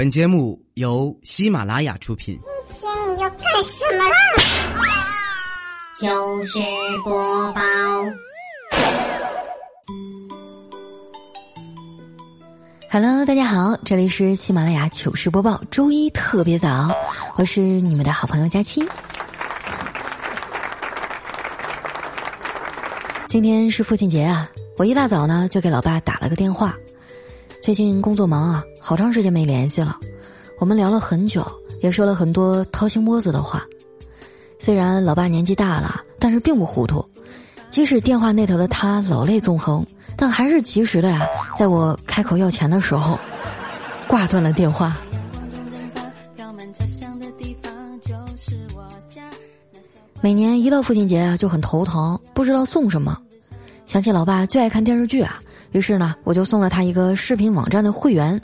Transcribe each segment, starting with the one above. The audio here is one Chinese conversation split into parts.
本节目由喜马拉雅出品。今天你要干什么啦？糗事播报。Hello，大家好，这里是喜马拉雅糗事播报，周一特别早，我是你们的好朋友佳期。今天是父亲节啊，我一大早呢就给老爸打了个电话。最近工作忙啊，好长时间没联系了。我们聊了很久，也说了很多掏心窝子的话。虽然老爸年纪大了，但是并不糊涂。即使电话那头的他老泪纵横，但还是及时的呀，在我开口要钱的时候，挂断了电话。每年一到父亲节啊，就很头疼，不知道送什么。想起老爸最爱看电视剧啊。于是呢，我就送了他一个视频网站的会员，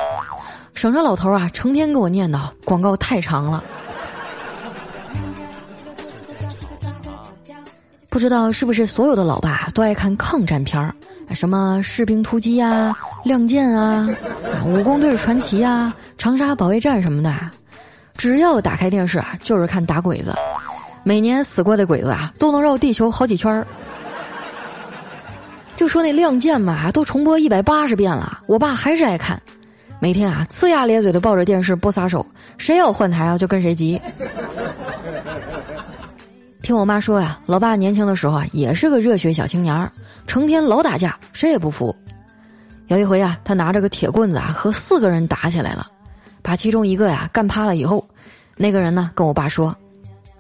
省着老头啊成天给我念叨广告太长了。不知道是不是所有的老爸都爱看抗战片儿，什么士兵突击啊、亮剑啊、武工队传奇啊、长沙保卫战什么的，只要打开电视啊，就是看打鬼子，每年死过的鬼子啊，都能绕地球好几圈儿。就说那《亮剑》嘛，都重播一百八十遍了，我爸还是爱看，每天啊呲牙咧嘴的抱着电视不撒手，谁要换台啊就跟谁急。听我妈说呀，老爸年轻的时候啊也是个热血小青年儿，成天老打架，谁也不服。有一回啊，他拿着个铁棍子啊和四个人打起来了，把其中一个呀干趴了以后，那个人呢跟我爸说。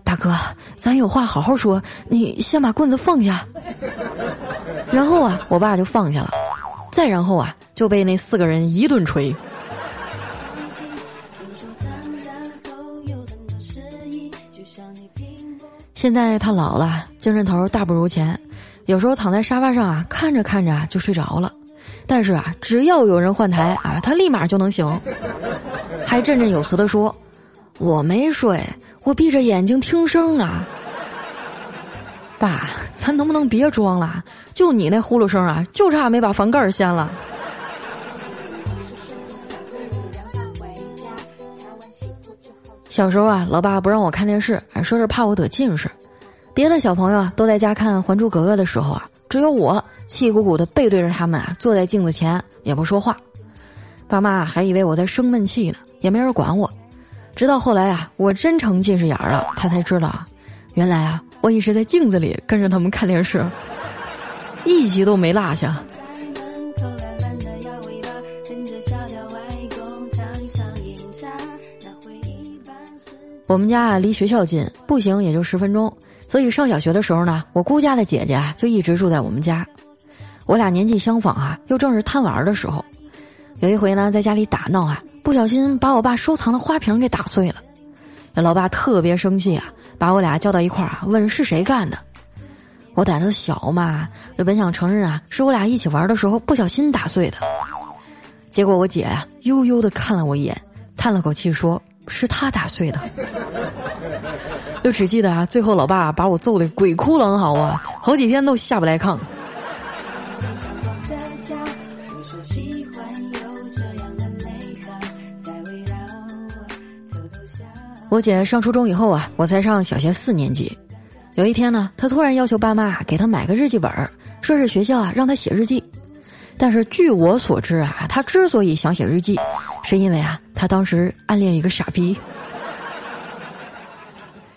大哥，咱有话好好说，你先把棍子放下。然后啊，我爸就放下了，再然后啊，就被那四个人一顿锤。现在他老了，精神头大不如前，有时候躺在沙发上啊，看着看着就睡着了。但是啊，只要有人换台啊，他立马就能醒，还振振有词的说：“我没睡。”我闭着眼睛听声啊，爸，咱能不能别装了？就你那呼噜声啊，就差没把房盖掀了。小时候啊，老爸不让我看电视，说是怕我得近视。别的小朋友都在家看《还珠格格》的时候啊，只有我气鼓鼓的背对着他们啊，坐在镜子前也不说话。爸妈还以为我在生闷气呢，也没人管我。直到后来啊，我真成近视眼了，他才知道啊，原来啊，我一直在镜子里跟着他们看电视，一集都没落下。我们家啊离学校近，步行也就十分钟，所以上小学的时候呢，我姑家的姐姐就一直住在我们家。我俩年纪相仿啊，又正是贪玩的时候。有一回呢，在家里打闹啊。不小心把我爸收藏的花瓶给打碎了，老爸特别生气啊，把我俩叫到一块儿，问是谁干的。我胆子小嘛，就本想承认啊，是我俩一起玩的时候不小心打碎的。结果我姐呀，悠悠的看了我一眼，叹了口气说：“是他打碎的。”就只记得啊，最后老爸把我揍的鬼哭狼嚎啊，好几天都下不来炕。我姐上初中以后啊，我才上小学四年级。有一天呢，她突然要求爸妈给她买个日记本，说是学校啊让她写日记。但是据我所知啊，她之所以想写日记，是因为啊，她当时暗恋一个傻逼。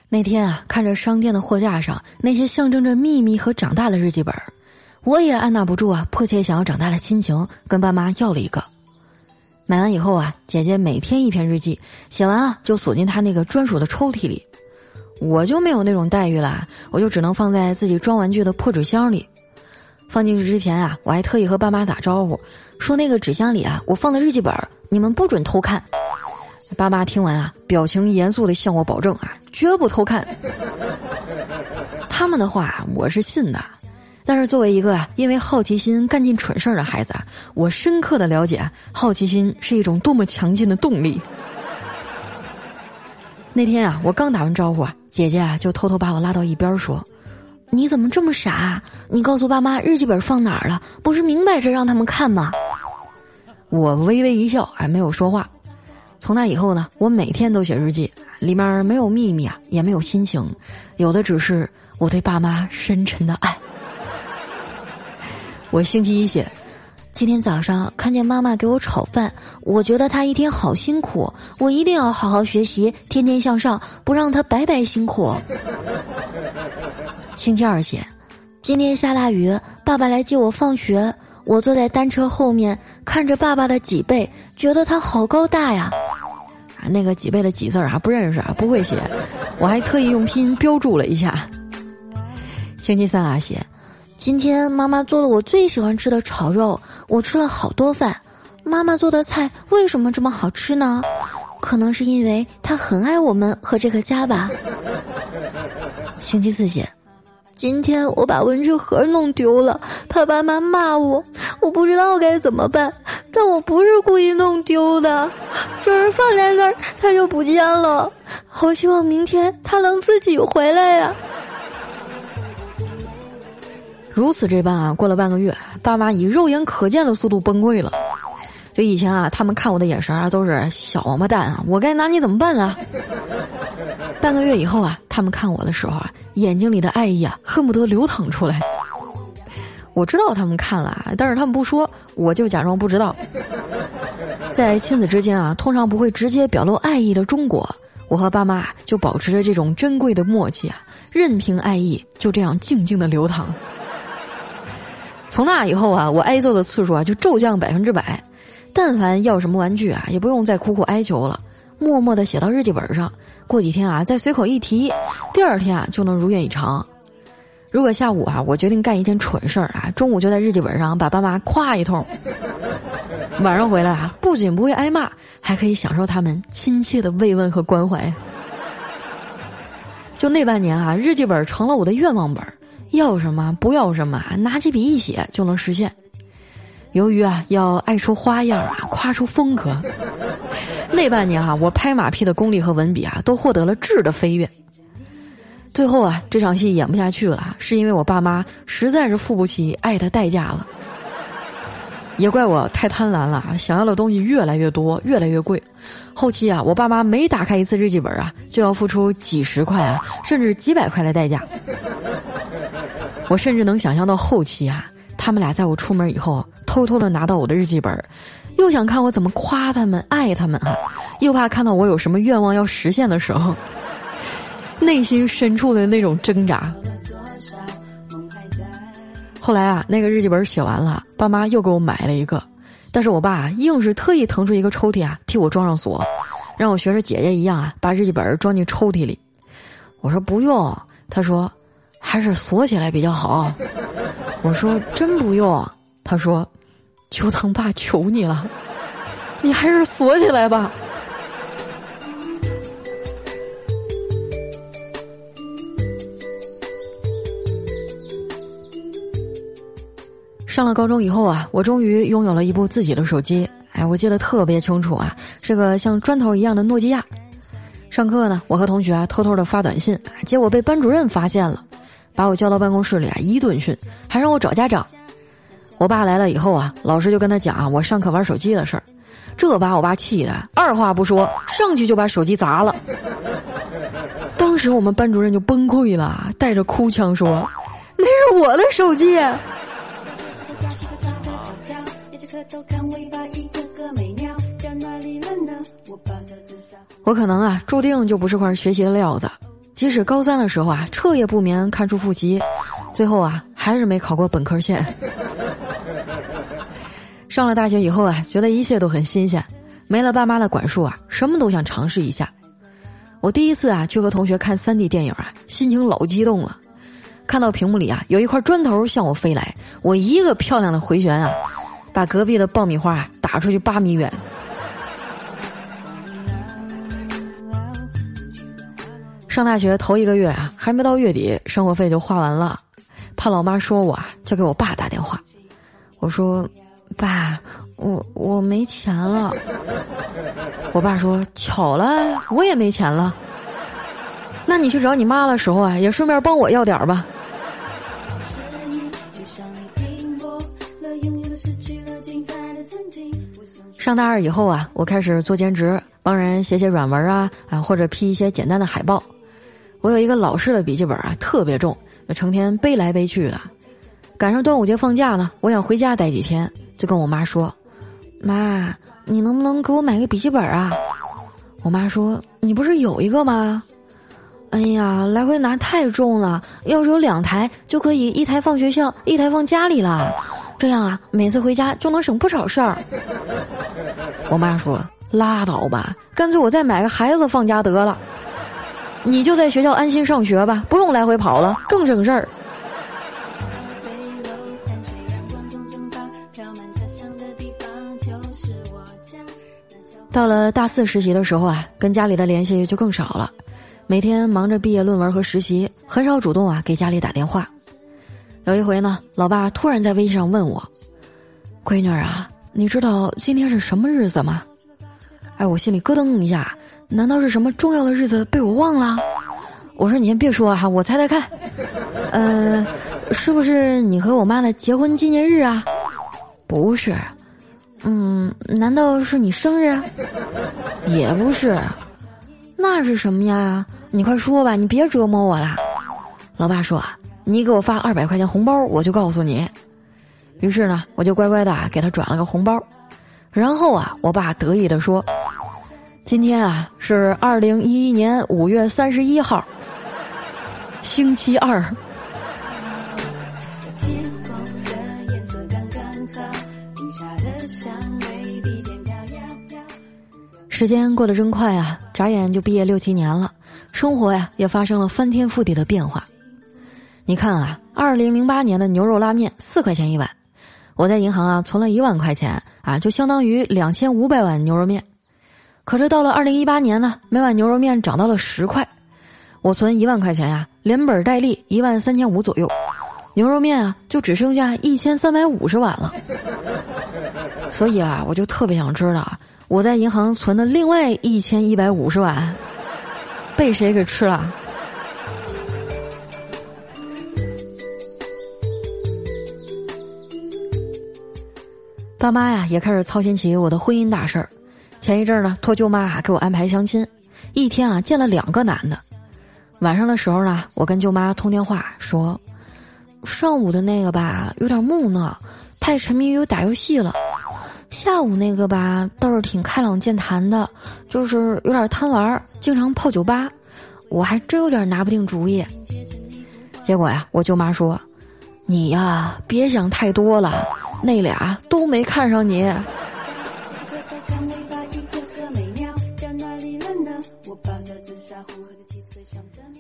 那天啊，看着商店的货架上那些象征着秘密和长大的日记本，我也按捺不住啊，迫切想要长大的心情，跟爸妈要了一个。买完以后啊，姐姐每天一篇日记，写完啊就锁进她那个专属的抽屉里。我就没有那种待遇了，我就只能放在自己装玩具的破纸箱里。放进去之前啊，我还特意和爸妈打招呼，说那个纸箱里啊，我放的日记本，你们不准偷看。爸妈听完啊，表情严肃的向我保证啊，绝不偷看。他们的话我是信的。但是作为一个，因为好奇心干尽蠢事儿的孩子啊，我深刻的了解，好奇心是一种多么强劲的动力。那天啊，我刚打完招呼啊，姐姐啊就偷偷把我拉到一边说：“你怎么这么傻？你告诉爸妈日记本放哪儿了？不是明摆着让他们看吗？”我微微一笑，还没有说话。从那以后呢，我每天都写日记，里面没有秘密啊，也没有心情，有的只是我对爸妈深沉的爱。我星期一写，今天早上看见妈妈给我炒饭，我觉得她一天好辛苦，我一定要好好学习，天天向上，不让她白白辛苦。星期二写，今天下大雨，爸爸来接我放学。我坐在单车后面，看着爸爸的脊背，觉得他好高大呀！啊，那个脊背的脊字儿啊，不认识啊，不会写，我还特意用拼音标注了一下。星期三啊，写，今天妈妈做了我最喜欢吃的炒肉，我吃了好多饭。妈妈做的菜为什么这么好吃呢？可能是因为她很爱我们和这个家吧。星期四写。今天我把文具盒弄丢了，怕爸妈骂我，我不知道该怎么办。但我不是故意弄丢的，就是放在那儿它就不见了。好希望明天它能自己回来呀！如此这般啊，过了半个月，爸妈以肉眼可见的速度崩溃了。就以前啊，他们看我的眼神啊，都是小王八蛋啊，我该拿你怎么办啊？半个月以后啊，他们看我的时候啊，眼睛里的爱意啊，恨不得流淌出来。我知道他们看了，但是他们不说，我就假装不知道。在亲子之间啊，通常不会直接表露爱意的中国，我和爸妈就保持着这种珍贵的默契啊，任凭爱意就这样静静的流淌。从那以后啊，我挨揍的次数啊就骤降百分之百。但凡要什么玩具啊，也不用再苦苦哀求了，默默的写到日记本上，过几天啊再随口一提，第二天啊就能如愿以偿。如果下午啊我决定干一件蠢事儿啊，中午就在日记本上把爸妈夸一通，晚上回来啊不仅不会挨骂，还可以享受他们亲切的慰问和关怀。就那半年啊，日记本成了我的愿望本，要什么不要什么，拿起笔一写就能实现。由于啊要爱出花样啊，夸出风格，那半年哈，我拍马屁的功力和文笔啊，都获得了质的飞跃。最后啊，这场戏演不下去了，是因为我爸妈实在是付不起爱的代价了。也怪我太贪婪了，想要的东西越来越多，越来越贵。后期啊，我爸妈每打开一次日记本啊，就要付出几十块啊，甚至几百块的代价。我甚至能想象到后期啊。他们俩在我出门以后，偷偷的拿到我的日记本，又想看我怎么夸他们、爱他们啊，又怕看到我有什么愿望要实现的时候，内心深处的那种挣扎。后来啊，那个日记本写完了，爸妈又给我买了一个，但是我爸硬是特意腾出一个抽屉啊，替我装上锁，让我学着姐姐一样啊，把日记本装进抽屉里。我说不用，他说还是锁起来比较好。我说真不用，他说，求当爸求你了，你还是锁起来吧。上了高中以后啊，我终于拥有了一部自己的手机。哎，我记得特别清楚啊，是个像砖头一样的诺基亚。上课呢，我和同学啊偷偷的发短信，结果被班主任发现了。把我叫到办公室里啊，一顿训，还让我找家长。我爸来了以后啊，老师就跟他讲我上课玩手机的事儿，这把我爸气的，二话不说，上去就把手机砸了。当时我们班主任就崩溃了，带着哭腔说：“那是我的手机。”我可能啊，注定就不是块学习的料子。即使高三的时候啊，彻夜不眠看书复习，最后啊还是没考过本科线。上了大学以后啊，觉得一切都很新鲜，没了爸妈的管束啊，什么都想尝试一下。我第一次啊去和同学看三 D 电影啊，心情老激动了。看到屏幕里啊有一块砖头向我飞来，我一个漂亮的回旋啊，把隔壁的爆米花打出去八米远。上大学头一个月啊，还没到月底，生活费就花完了，怕老妈说我啊，就给我爸打电话。我说：“爸，我我没钱了。”我爸说：“巧了，我也没钱了。那你去找你妈的时候啊，也顺便帮我要点儿吧。”上大二以后啊，我开始做兼职，帮人写写软文啊啊，或者批一些简单的海报。我有一个老式的笔记本啊，特别重，成天背来背去的。赶上端午节放假了，我想回家待几天，就跟我妈说：“妈，你能不能给我买个笔记本啊？”我妈说：“你不是有一个吗？”哎呀，来回拿太重了，要是有两台就可以一台放学校，一台放家里了。这样啊，每次回家就能省不少事儿。我妈说：“拉倒吧，干脆我再买个孩子放家得了。你就在学校安心上学吧，不用来回跑了，更省事儿。”到了大四实习的时候啊，跟家里的联系就更少了，每天忙着毕业论文和实习，很少主动啊给家里打电话。有一回呢，老爸突然在微信上问我：“闺女啊，你知道今天是什么日子吗？”哎，我心里咯噔一下，难道是什么重要的日子被我忘了？我说：“你先别说哈，我猜猜看，呃，是不是你和我妈的结婚纪念日啊？”不是，嗯，难道是你生日？也不是，那是什么呀？你快说吧，你别折磨我了。老爸说。你给我发二百块钱红包，我就告诉你。于是呢，我就乖乖的给他转了个红包。然后啊，我爸得意的说：“今天啊是二零一一年五月三十一号，星期二。”时间过得真快啊，眨眼就毕业六七年了，生活呀也发生了翻天覆地的变化。你看啊，二零零八年的牛肉拉面四块钱一碗，我在银行啊存了一万块钱啊，就相当于两千五百碗牛肉面。可是到了二零一八年呢，每碗牛肉面涨到了十块，我存一万块钱呀，连本带利一万三千五左右，牛肉面啊就只剩下一千三百五十碗了。所以啊，我就特别想知道，我在银行存的另外一千一百五十碗，被谁给吃了？爸妈呀，也开始操心起我的婚姻大事儿。前一阵儿呢，托舅妈给我安排相亲，一天啊见了两个男的。晚上的时候呢，我跟舅妈通电话说，上午的那个吧有点木讷，太沉迷于打游戏了；下午那个吧倒是挺开朗健谈的，就是有点贪玩，经常泡酒吧。我还真有点拿不定主意。结果呀，我舅妈说：“你呀，别想太多了。”那俩都没看上你。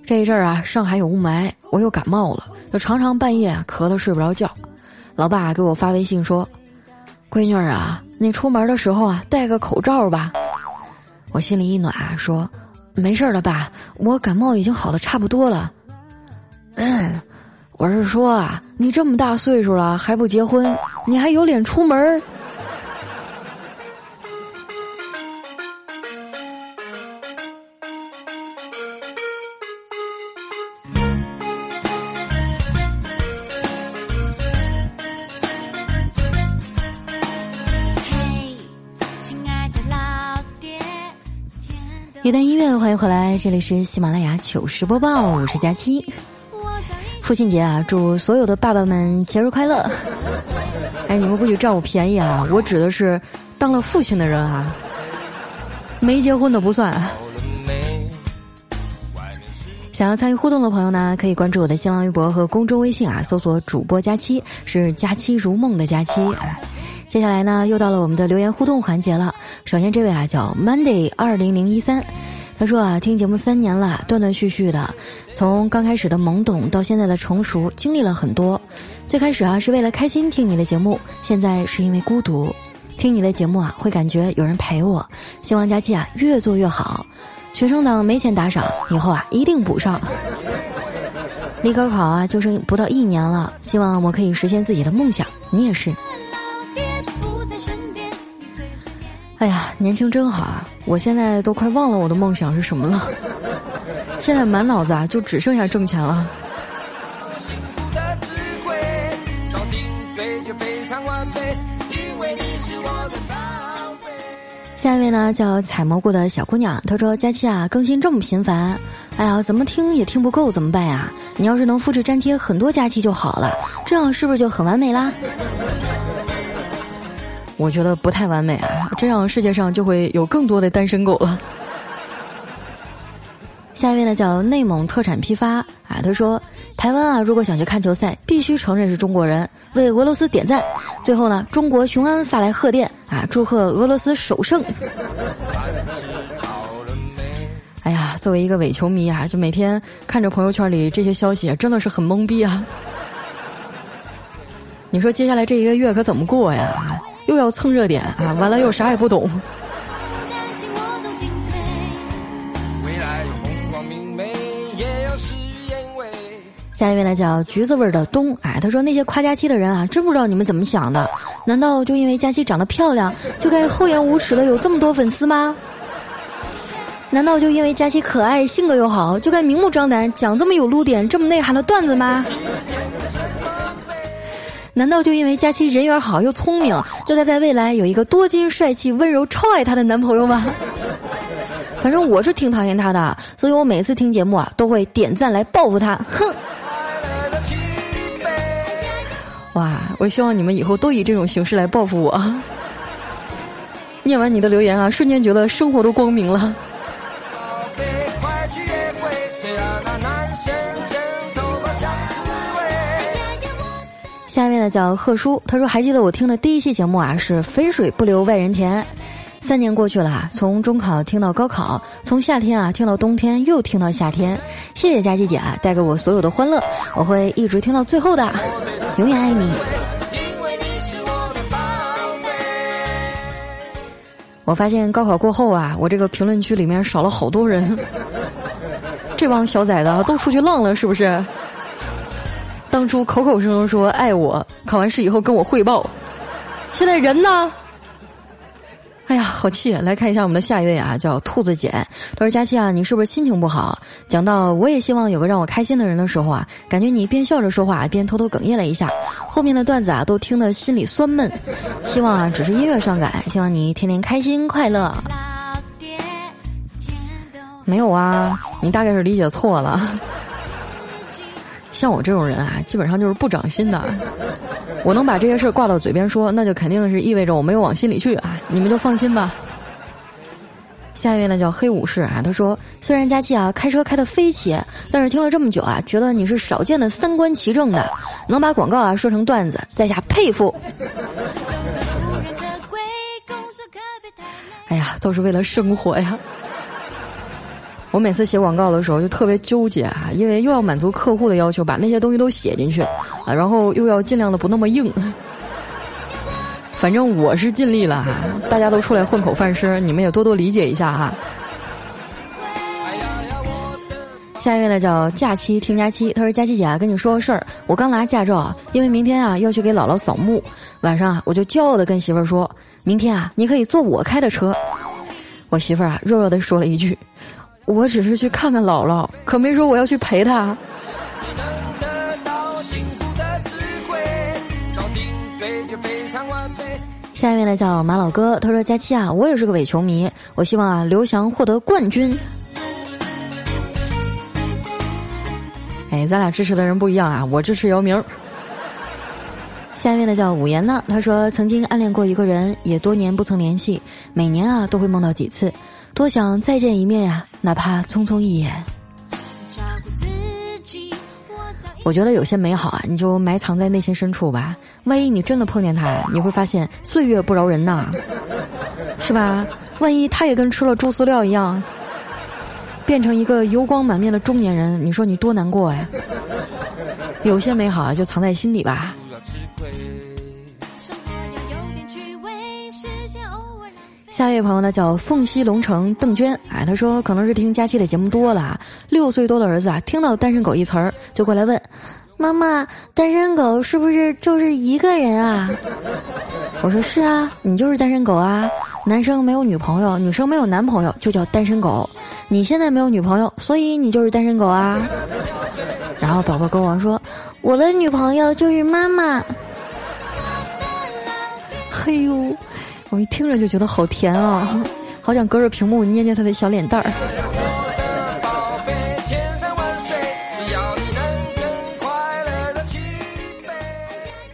这一阵儿啊，上海有雾霾，我又感冒了，就常常半夜咳得睡不着觉。老爸给我发微信说：“闺女儿啊，你出门的时候啊，戴个口罩吧。”我心里一暖，说：“没事了，爸，我感冒已经好的差不多了。”嗯。我是说啊，你这么大岁数了还不结婚，你还有脸出门？一段音乐，欢迎回来，这里是喜马拉雅糗事播报，我是佳期。父亲节啊，祝所有的爸爸们节日快乐！哎，你们不许占我便宜啊！我指的是当了父亲的人啊，没结婚的不算。想要参与互动的朋友呢，可以关注我的新浪微博和公众微信啊，搜索“主播佳期”，是“佳期如梦”的佳期。接下来呢，又到了我们的留言互动环节了。首先这位啊，叫 Monday 二零零一三。他说啊，听节目三年了，断断续续的，从刚开始的懵懂到现在的成熟，经历了很多。最开始啊是为了开心听你的节目，现在是因为孤独，听你的节目啊会感觉有人陪我。希望佳期啊越做越好，学生党没钱打赏，以后啊一定补上。离高考啊就剩不到一年了，希望我可以实现自己的梦想，你也是。哎呀，年轻真好啊！我现在都快忘了我的梦想是什么了，现在满脑子啊就只剩下挣钱了。下一位呢叫采蘑菇的小姑娘，她说：“佳期啊，更新这么频繁，哎呀，怎么听也听不够，怎么办呀？你要是能复制粘贴很多佳期就好了，这样是不是就很完美啦？”我觉得不太完美啊，这样世界上就会有更多的单身狗了。下一位呢叫内蒙特产批发啊，他说台湾啊，如果想去看球赛，必须承认是中国人，为俄罗斯点赞。最后呢，中国雄安发来贺电啊，祝贺俄罗斯首胜。哎呀，作为一个伪球迷啊，就每天看着朋友圈里这些消息，真的是很懵逼啊。你说接下来这一个月可怎么过呀？又要蹭热点啊，完了又啥也不懂。下一位呢叫橘子味的冬，哎，他说那些夸佳期的人啊，真不知道你们怎么想的？难道就因为佳期长得漂亮，就该厚颜无耻的有这么多粉丝吗？难道就因为佳期可爱、性格又好，就该明目张胆讲这么有露点、这么内涵的段子吗？难道就因为佳期人缘好又聪明，就该在未来有一个多金、帅气、温柔、超爱她的男朋友吗？反正我是挺讨厌她的，所以我每次听节目啊，都会点赞来报复她。哼。哇！我希望你们以后都以这种形式来报复我。念完你的留言啊，瞬间觉得生活都光明了。下面呢叫贺叔，他说还记得我听的第一期节目啊，是“肥水不流外人田”。三年过去了，从中考听到高考，从夏天啊听到冬天，又听到夏天。谢谢佳琪姐啊，带给我所有的欢乐，我会一直听到最后的，永远爱你。我发现高考过后啊，我这个评论区里面少了好多人，这帮小崽子都出去浪了，是不是？当初口口声声说爱我，考完试以后跟我汇报，现在人呢？哎呀，好气！来看一下我们的下一位啊，叫兔子姐。他说：“佳期啊，你是不是心情不好？”讲到我也希望有个让我开心的人的时候啊，感觉你边笑着说话，边偷偷哽咽了一下。后面的段子啊，都听得心里酸闷。希望啊，只是音乐伤感。希望你天天开心快乐。没有啊，你大概是理解错了。像我这种人啊，基本上就是不长心的。我能把这些事儿挂到嘴边说，那就肯定是意味着我没有往心里去啊！你们就放心吧。下一位呢叫黑武士啊，他说：“虽然佳期啊开车开的飞起，但是听了这么久啊，觉得你是少见的三观齐正的，能把广告啊说成段子，在下佩服。”哎呀，都是为了生活呀。我每次写广告的时候就特别纠结啊，因为又要满足客户的要求，把那些东西都写进去啊，然后又要尽量的不那么硬。反正我是尽力了哈，大家都出来混口饭吃，你们也多多理解一下哈。下一位呢叫假期听假期，他说：“佳期姐啊，跟你说个事儿，我刚拿驾照啊，因为明天啊要去给姥姥扫墓，晚上啊我就骄傲的跟媳妇儿说，明天啊你可以坐我开的车。”我媳妇儿啊弱弱的说了一句。我只是去看看姥姥，可没说我要去陪她。下一位呢叫马老哥，他说：“佳期啊，我也是个伪球迷，我希望啊刘翔获得冠军。”哎，咱俩支持的人不一样啊，我支持姚明。下一位呢叫五言呢，他说：“曾经暗恋过一个人，也多年不曾联系，每年啊都会梦到几次。”多想再见一面呀，哪怕匆匆一眼。我觉得有些美好啊，你就埋藏在内心深处吧。万一你真的碰见他，你会发现岁月不饶人呐，是吧？万一他也跟吃了猪饲料一样，变成一个油光满面的中年人，你说你多难过呀？有些美好啊，就藏在心里吧。下一位朋友呢叫凤溪龙城邓娟，哎，他说可能是听佳期的节目多了啊，六岁多的儿子啊，听到“单身狗”一词儿就过来问，妈妈，单身狗是不是就是一个人啊？我说是啊，你就是单身狗啊，男生没有女朋友，女生没有男朋友就叫单身狗，你现在没有女朋友，所以你就是单身狗啊。然后宝宝跟我说，我的女朋友就是妈妈。嘿呦。我一听着就觉得好甜啊，好想隔着屏幕捏捏他的小脸蛋儿。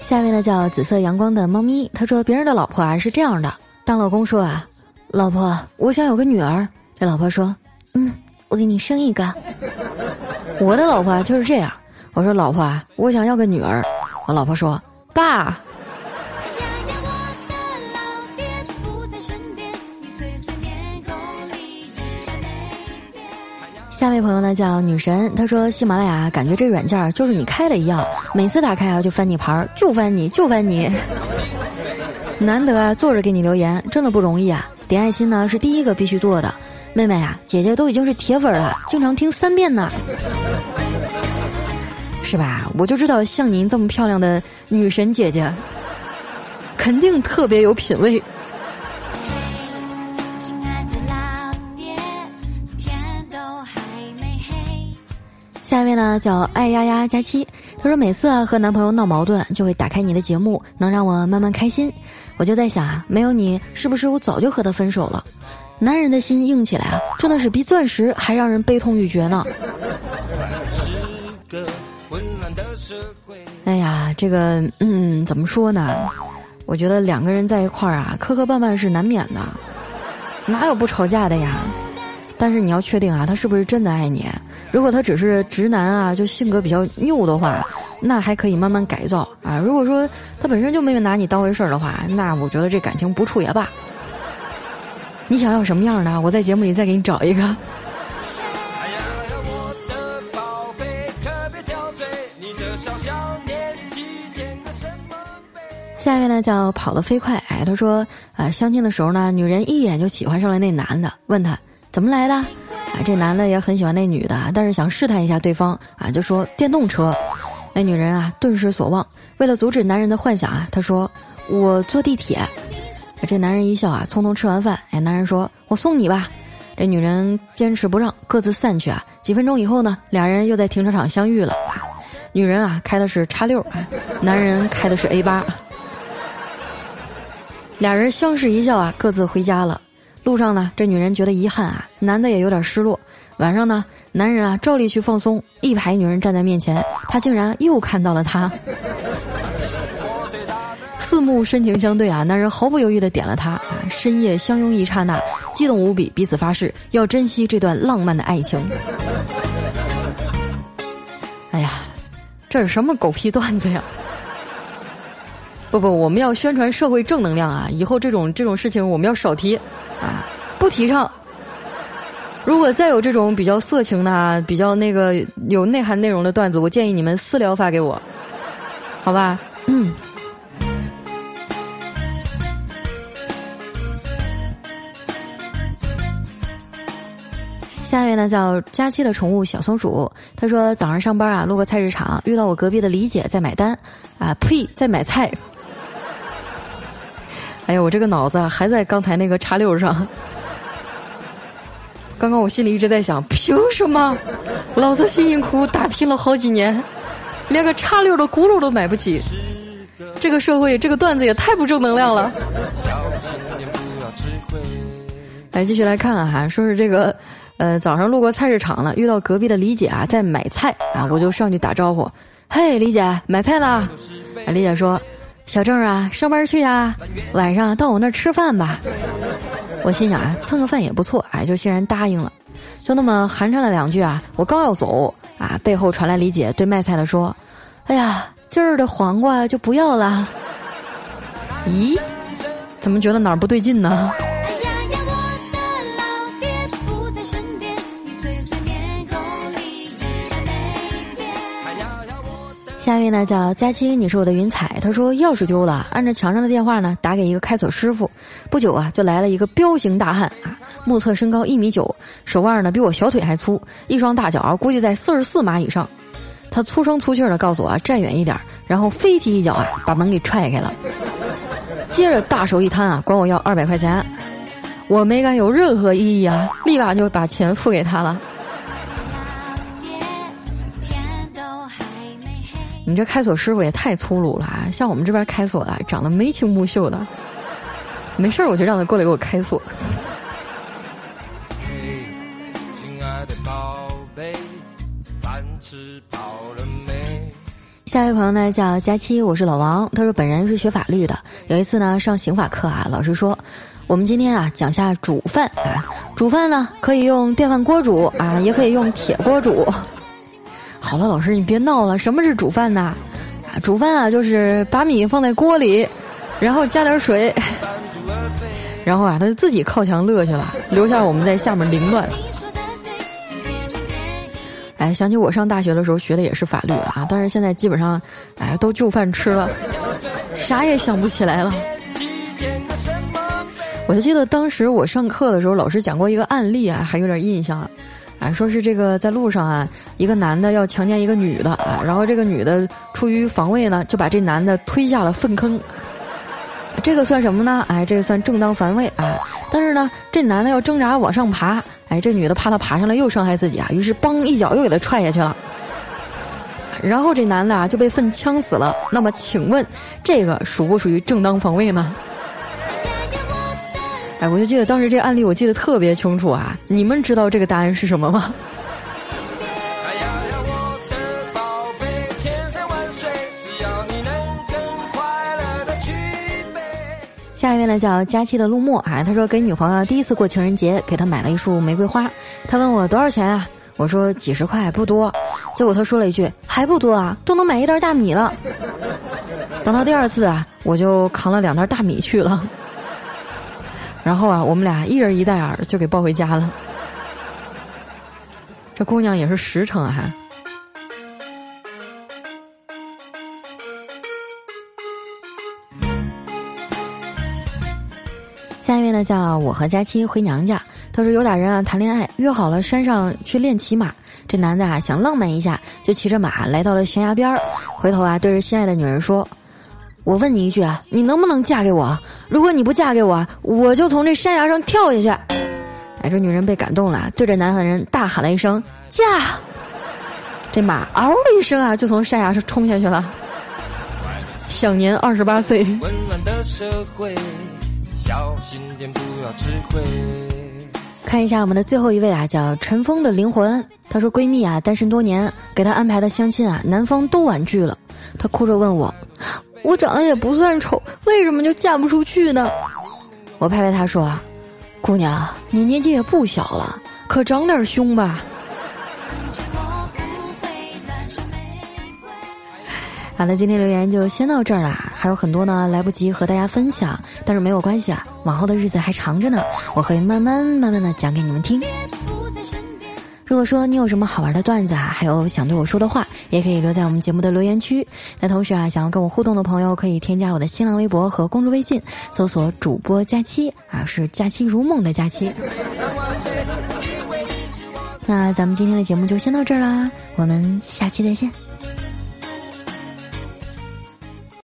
下面呢叫紫色阳光的猫咪，他说别人的老婆啊是这样的，当老公说啊，老婆我想有个女儿，这老婆说，嗯，我给你生一个。我的老婆就是这样，我说老婆啊，我想要个女儿，我老婆说爸。下位朋友呢叫女神，她说喜马拉雅感觉这软件就是你开的一样，每次打开啊就翻你牌儿，就翻你就翻你。难得啊坐着给你留言，真的不容易啊！点爱心呢是第一个必须做的，妹妹啊，姐姐都已经是铁粉了，经常听三遍呢，是吧？我就知道像您这么漂亮的女神姐姐，肯定特别有品位。下一位呢叫爱丫丫佳期，她说每次啊和男朋友闹矛盾，就会打开你的节目，能让我慢慢开心。我就在想啊，没有你，是不是我早就和他分手了？男人的心硬起来啊，真的是比钻石还让人悲痛欲绝呢。哎呀，这个嗯，怎么说呢？我觉得两个人在一块儿啊，磕磕绊绊是难免的，哪有不吵架的呀？但是你要确定啊，他是不是真的爱你？如果他只是直男啊，就性格比较拗的话，那还可以慢慢改造啊。如果说他本身就没有拿你当回事儿的话，那我觉得这感情不处也罢。你想要什么样的？我在节目里再给你找一个。下一位呢叫跑得飞快，哎，他说啊，相亲的时候呢，女人一眼就喜欢上了那男的，问他。怎么来的？啊，这男的也很喜欢那女的，但是想试探一下对方啊，就说电动车。那女人啊，顿时所望。为了阻止男人的幻想啊，她说：“我坐地铁。”这男人一笑啊，匆匆吃完饭，哎，男人说：“我送你吧。”这女人坚持不让，各自散去啊。几分钟以后呢，俩人又在停车场相遇了。女人啊，开的是叉六，男人开的是 A 八。俩人相视一笑啊，各自回家了。路上呢，这女人觉得遗憾啊，男的也有点失落。晚上呢，男人啊照例去放松，一排女人站在面前，他竟然又看到了她。四目深情相对啊，男人毫不犹豫的点了她啊。深夜相拥一刹那，激动无比，彼此发誓要珍惜这段浪漫的爱情。哎呀，这是什么狗屁段子呀！不不，我们要宣传社会正能量啊！以后这种这种事情我们要少提，啊，不提倡。如果再有这种比较色情的、比较那个有内涵内容的段子，我建议你们私聊发给我，好吧？嗯。下一位呢叫佳期的宠物小松鼠，他说早上上班啊，路过菜市场，遇到我隔壁的李姐在买单，啊呸，在买菜。哎呀，我这个脑子还在刚才那个叉六上。刚刚我心里一直在想，凭什么？老子辛辛苦苦打拼了好几年，连个叉六的轱辘都买不起。这个社会，这个段子也太不正能量了。来，继续来看看哈，说是这个，呃，早上路过菜市场了，遇到隔壁的李姐啊在买菜啊，我就上去打招呼，嘿，李姐，买菜呢。啊，李姐说。小郑啊，上班去呀，晚上到我那儿吃饭吧。我心想啊，蹭个饭也不错，哎，就欣然答应了。就那么寒碜了两句啊，我刚要走啊，背后传来李姐对卖菜的说：“哎呀，今儿的黄瓜就不要了。”咦，怎么觉得哪儿不对劲呢？下一位呢叫佳期，你是我的云彩。他说钥匙丢了，按着墙上的电话呢打给一个开锁师傅。不久啊，就来了一个彪形大汉啊，目测身高一米九，手腕呢比我小腿还粗，一双大脚啊估计在四十四码以上。他粗声粗气的告诉我啊站远一点，然后飞起一脚啊把门给踹开了。接着大手一摊啊，管我要二百块钱，我没敢有任何异议啊，立马就把钱付给他了。你这开锁师傅也太粗鲁了啊！像我们这边开锁的，长得眉清目秀的。没事儿，我就让他过来给我开锁。亲爱的宝贝，饭吃饱了没下一位朋友呢叫佳期，我是老王。他说本人是学法律的。有一次呢上刑法课啊，老师说我们今天啊讲下煮饭啊，煮饭呢可以用电饭锅煮啊，也可以用铁锅煮。好了，老师你别闹了，什么是煮饭呢？啊，煮饭啊就是把米放在锅里，然后加点水，然后啊他就自己靠墙乐去了，留下我们在下面凌乱。哎，想起我上大学的时候学的也是法律啊，但是现在基本上，哎，都就饭吃了，啥也想不起来了。我就记得当时我上课的时候，老师讲过一个案例啊，还有点印象。啊，说是这个在路上啊，一个男的要强奸一个女的啊，然后这个女的出于防卫呢，就把这男的推下了粪坑。这个算什么呢？哎，这个算正当防卫啊。但是呢，这男的要挣扎往上爬。哎，这女的怕他爬上来又伤害自己啊，于是嘣一脚又给他踹下去了。然后这男的啊就被粪呛死了。那么请问，这个属不属于正当防卫呢？哎，我就记得当时这个案例，我记得特别清楚啊。你们知道这个答案是什么吗？下一位呢叫佳期的陆墨啊，他说给女朋友第一次过情人节，给她买了一束玫瑰花。他问我多少钱啊？我说几十块不多。结果他说了一句还不多啊，都能买一袋大米了。等到第二次啊，我就扛了两袋大米去了。然后啊，我们俩一人一袋儿就给抱回家了。这姑娘也是实诚啊！下一位呢，叫我和佳期回娘家。他说有俩人啊谈恋爱，约好了山上去练骑马。这男的啊想浪漫一下，就骑着马来到了悬崖边儿，回头啊对着心爱的女人说：“我问你一句啊，你能不能嫁给我？如果你不嫁给我，我就从这山崖上跳下去。”哎，这女人被感动了，对着男人大喊了一声：“嫁！”这马嗷的一声啊，就从山崖上冲下去了，享年二十八岁。小心点，不要吃亏。看一下我们的最后一位啊，叫尘封的灵魂。她说闺蜜啊，单身多年，给她安排的相亲啊，男方都婉拒了。她哭着问我，我长得也不算丑，为什么就嫁不出去呢？我拍拍她说，姑娘，你年纪也不小了，可长点胸吧。好了，今天留言就先到这儿啦，还有很多呢，来不及和大家分享，但是没有关系啊，往后的日子还长着呢，我会慢慢慢慢的讲给你们听。如果说你有什么好玩的段子啊，还有想对我说的话，也可以留在我们节目的留言区。那同时啊，想要跟我互动的朋友，可以添加我的新浪微博和公众微信，搜索主播佳期啊，是佳期如梦的佳期。那咱们今天的节目就先到这儿啦，我们下期再见。